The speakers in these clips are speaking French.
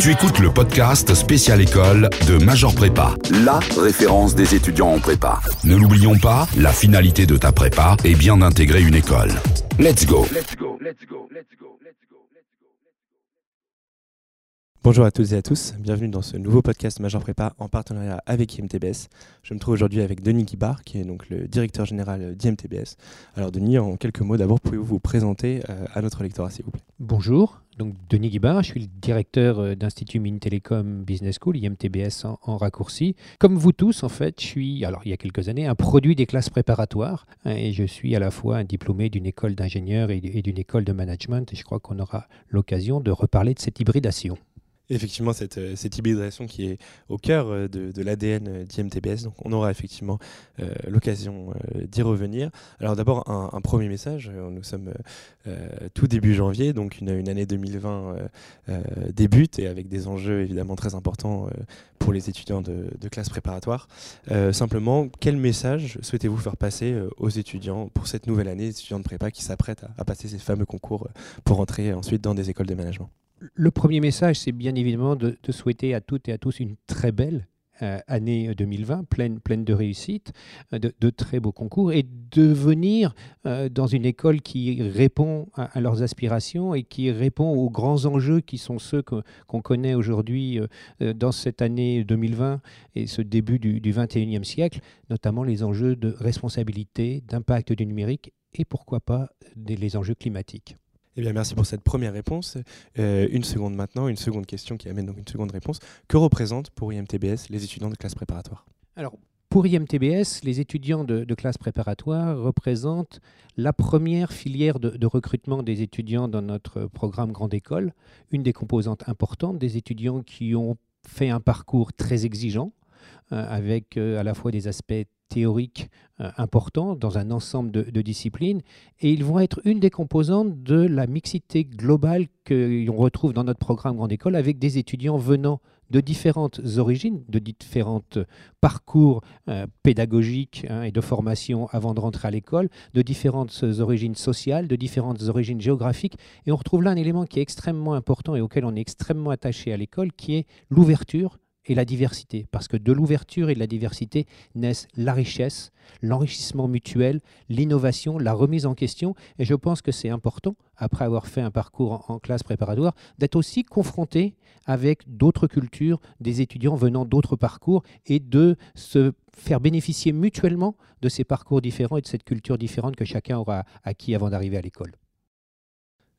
Tu écoutes le podcast Spécial École de Major Prépa, la référence des étudiants en prépa. Ne l'oublions pas, la finalité de ta prépa est bien d'intégrer une école. Let's go. Let's go. Let's go. Let's go. Bonjour à toutes et à tous, bienvenue dans ce nouveau podcast Major Prépa en partenariat avec IMTBS. Je me trouve aujourd'hui avec Denis Guibard, qui est donc le directeur général d'IMTBS. Alors Denis, en quelques mots, d'abord, pouvez-vous vous présenter euh, à notre lectorat, s'il vous plaît? Bonjour, donc Denis Guibard, je suis le directeur euh, d'Institut Mines Télécom Business School, IMTBS en, raccourci. Comme vous tous, en fait, je suis, alors il y a quelques années, un produit des classes préparatoires hein, et je suis à la fois un diplômé d'une école d'ingénieur et d'une école de management et je crois qu'on aura l'occasion de reparler de cette hybridation effectivement cette, euh, cette, hybridation qui est au cœur euh, de, l'ADN euh, d'IMTBS. On aura effectivement l'occasion d'y revenir. Alors d'abord un, premier message. Nous sommes tout début janvier, donc une, année 2020 débute et avec des enjeux évidemment très importants pour les étudiants de, de classe préparatoire. simplement, quel message souhaitez-vous faire passer aux étudiants pour cette nouvelle année, étudiants de prépa qui s'apprêtent à, à passer ces fameux concours pour entrer ensuite dans des écoles de management? Le premier message, c'est bien évidemment de, souhaiter à toutes et à tous une très belle euh, année 2020, pleine, pleine de réussite, euh, de, très beaux concours, et de venir euh, dans une école qui répond à, leurs aspirations et qui répond aux grands enjeux qui sont ceux qu'on connaît aujourd'hui dans cette année 2020 et ce début du, du 21e siècle, notamment les enjeux de responsabilité, d'impact du numérique et pourquoi pas les enjeux climatiques. Eh bien, merci pour cette première réponse. Euh, une seconde maintenant, une seconde question qui amène donc une seconde réponse. Que représentent pour IMTBS les étudiants de classe préparatoire? Alors, pour IMTBS, les étudiants de, classe préparatoire représentent la première filière de, recrutement des étudiants dans notre programme Grande École, une des composantes importantes des étudiants qui ont fait un parcours très exigeant, euh, avec euh, à la fois des aspects théoriques euh, importants dans un ensemble de, disciplines, et ils vont être une des composantes de la mixité globale qu'on retrouve dans notre programme Grande École, avec des étudiants venant de différentes origines, de différents parcours pédagogiques hein, et de formation avant de rentrer à l'école, de différentes origines sociales, de différentes origines géographiques. Et on retrouve là un élément qui est extrêmement important et auquel on est extrêmement attaché à l'école, qui est l'ouverture et la diversité, parce que de l'ouverture et de la diversité naissent la richesse, l'enrichissement mutuel, l'innovation, la remise en question, et je pense que c'est important, après avoir fait un parcours en, classe préparatoire, d'être aussi confronté avec d'autres cultures, des étudiants venant d'autres parcours, et de se faire bénéficier mutuellement de ces parcours différents et de cette culture différente que chacun aura acquis avant d'arriver à l'école.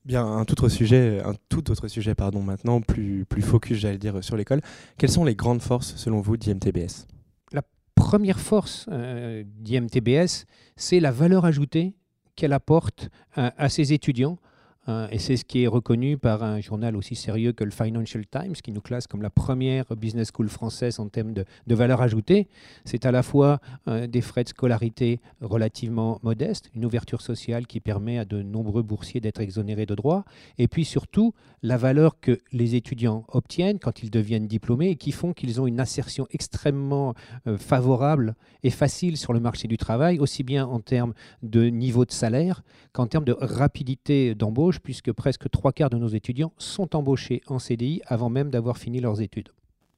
Bien, un tout autre sujet, un tout autre sujet pardon, maintenant, plus, plus focus, j'allais dire, sur l'école. Quelles sont les grandes forces, selon vous, d'IMTBS? La première force euh, d'IMTBS, c'est la valeur ajoutée qu'elle apporte à ses étudiants et c'est ce qui est reconnu par un journal aussi sérieux que le Financial Times, qui nous classe comme la première business school française en termes de, valeur ajoutée. C'est à la fois euh, des frais de scolarité relativement modestes, une ouverture sociale qui permet à de nombreux boursiers d'être exonérés de droits, et puis surtout la valeur que les étudiants obtiennent quand ils deviennent diplômés et qui font qu'ils ont une insertion extrêmement euh, favorable et facile sur le marché du travail, aussi bien en termes de niveau de salaire qu'en termes de rapidité d'embauche puisque presque trois quarts de nos étudiants sont embauchés en CDI avant même d'avoir fini leurs études.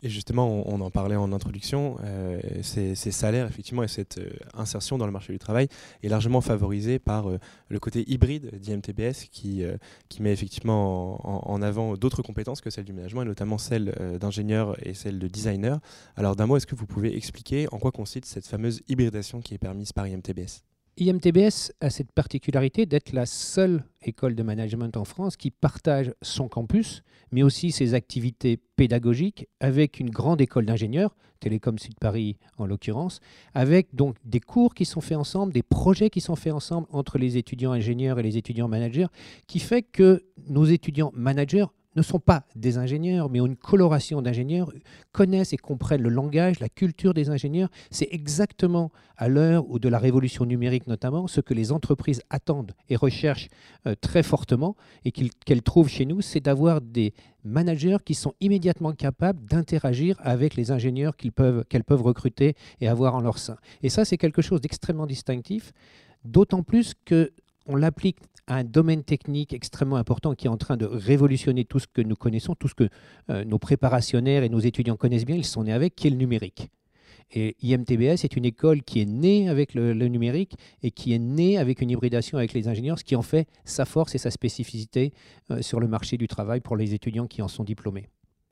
Et justement, on, en parlait en introduction, euh, ces, salaires, effectivement, et cette euh, insertion dans le marché du travail est largement favorisée par euh, le côté hybride d'IMTBS qui, met effectivement en, avant d'autres compétences que celles du management, et notamment celles d'ingénieur et celles de designer. Alors d'un mot, est-ce que vous pouvez expliquer en quoi consiste cette fameuse hybridation qui est permise par IMTBS? IMTBS a cette particularité d'être la seule école de management en France qui partage son campus, mais aussi ses activités pédagogiques avec une grande école d'ingénieurs, Télécom Sud Paris en l'occurrence, avec donc des cours qui sont faits ensemble, des projets qui sont faits ensemble entre les étudiants ingénieurs et les étudiants managers, qui fait que nos étudiants managers ne sont pas des ingénieurs, mais ont une coloration d'ingénieurs, connaissent et comprennent le langage, la culture des ingénieurs. C'est exactement à l'heure de la révolution numérique notamment ce que les entreprises attendent et recherchent euh, très fortement et qu'elles trouvent chez nous, c'est d'avoir des managers qui sont immédiatement capables d'interagir avec les ingénieurs qu'elles peuvent, qu'elles peuvent recruter et avoir en leur sein. Et ça, c'est quelque chose d'extrêmement distinctif, d'autant plus que on l'applique à un domaine technique extrêmement important qui est en train de révolutionner tout ce que nous connaissons, tout ce que euh, nos préparationnaires et nos étudiants connaissent bien, ils sont nés avec, qui est le numérique. Et IMTBS est une école qui est née avec le, numérique et qui est née avec une hybridation avec les ingénieurs, ce qui en fait sa force et sa spécificité euh, sur le marché du travail pour les étudiants qui en sont diplômés.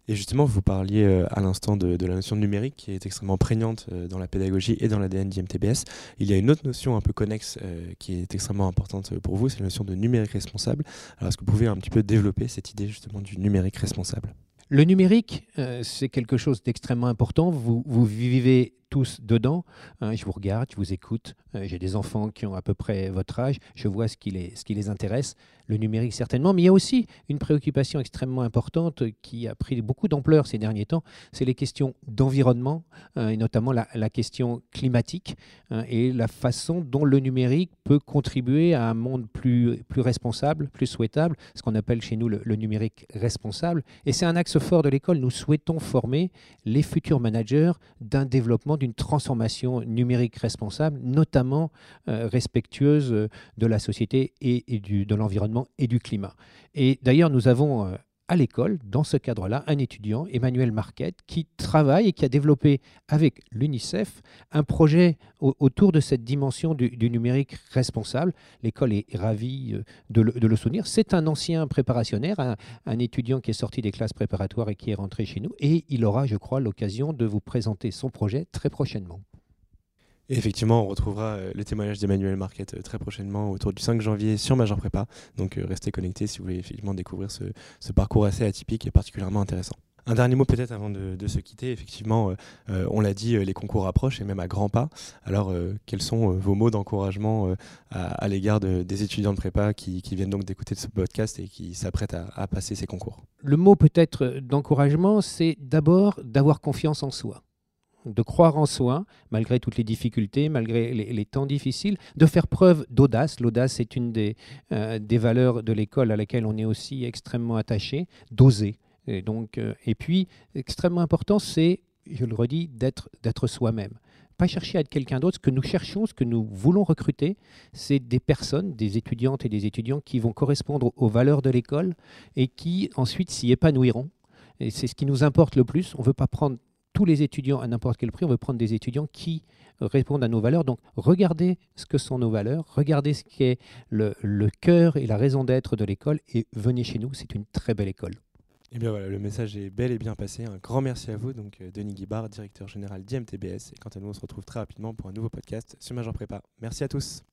Et justement, vous parliez euh, à l'instant de, la notion de numérique qui est extrêmement prégnante euh, dans la pédagogie et dans l'ADN d'IMTBS. Il y a une autre notion un peu connexe qui est extrêmement importante pour vous, c'est la notion de numérique responsable. Alors, est-ce que vous pouvez un petit peu développer cette idée justement du numérique responsable? Le numérique, c'est quelque chose d'extrêmement important. Vous vivez tous dedans. Hein, je vous regarde, je vous écoute. Euh, j'ai des enfants qui ont à peu près votre âge. Je vois ce qui les, intéresse. Le numérique, certainement. Mais il y a aussi une préoccupation extrêmement importante qui a pris beaucoup d'ampleur ces derniers temps. C'est les questions d'environnement, hein, et notamment la, question climatique hein, et la façon dont le numérique peut contribuer à un monde plus, plus responsable, plus souhaitable, ce qu'on appelle chez nous le, le numérique responsable. Et c'est un axe fort de l'école. Nous souhaitons former les futurs managers d'un développement d'une transformation numérique responsable, notamment euh, respectueuse euh, de la société et, de l'environnement et du climat. Et d'ailleurs, nous avons euh, à l'école, dans ce cadre-là, un étudiant, Emmanuel Marquette, qui travaille et qui a développé avec l'UNICEF un projet autour de cette dimension du, numérique responsable. L'école est ravie euh, de le, soutenir. C'est un ancien préparationnaire, un, étudiant qui est sorti des classes préparatoires et qui est rentré chez nous. Et il aura, je crois, l'occasion de vous présenter son projet très prochainement effectivement, on retrouvera euh, le témoignage d'Emmanuel Marquette euh, très prochainement autour du 5 janvier sur Major Prépa. Donc euh, restez connectés si vous voulez effectivement découvrir ce, parcours assez atypique et particulièrement intéressant. Un dernier mot peut-être avant de, se quitter. Effectivement, on l'a dit, les concours approchent et même à grands pas. Alors, quels sont vos mots d'encouragement à, l'égard des étudiants de prépa qui, viennent donc d'écouter ce podcast et qui s'apprêtent à passer ces concours? Le mot peut-être d'encouragement, c'est d'abord d'avoir confiance en soi de croire en soi, malgré toutes les difficultés, malgré les, temps difficiles, de faire preuve d'audace. L'audace est une des, euh, des valeurs de l'école à laquelle on est aussi extrêmement attaché, d'oser. Et, donc, euh, et puis, extrêmement important, c'est, je le redis, d'être, d'être soi-même. Pas chercher à être quelqu'un d'autre. Ce que nous cherchons, ce que nous voulons recruter, c'est des personnes, des étudiantes et des étudiants qui vont correspondre aux valeurs de l'école et qui ensuite s'y épanouiront. Et c'est ce qui nous importe le plus. On ne veut pas prendre tous les étudiants à n'importe quel prix, on veut prendre des étudiants qui répondent à nos valeurs. Donc regardez ce que sont nos valeurs, regardez ce qui est le, cœur et la raison d'être de l'école et venez chez nous, c'est une très belle école. Et eh bien voilà, le message est bel et bien passé. Un grand merci à vous, donc euh, Denis Guibard, directeur général d'IMTBS. Et quant à nous, on se retrouve très rapidement pour un nouveau podcast sur Major Prépa. Merci à tous.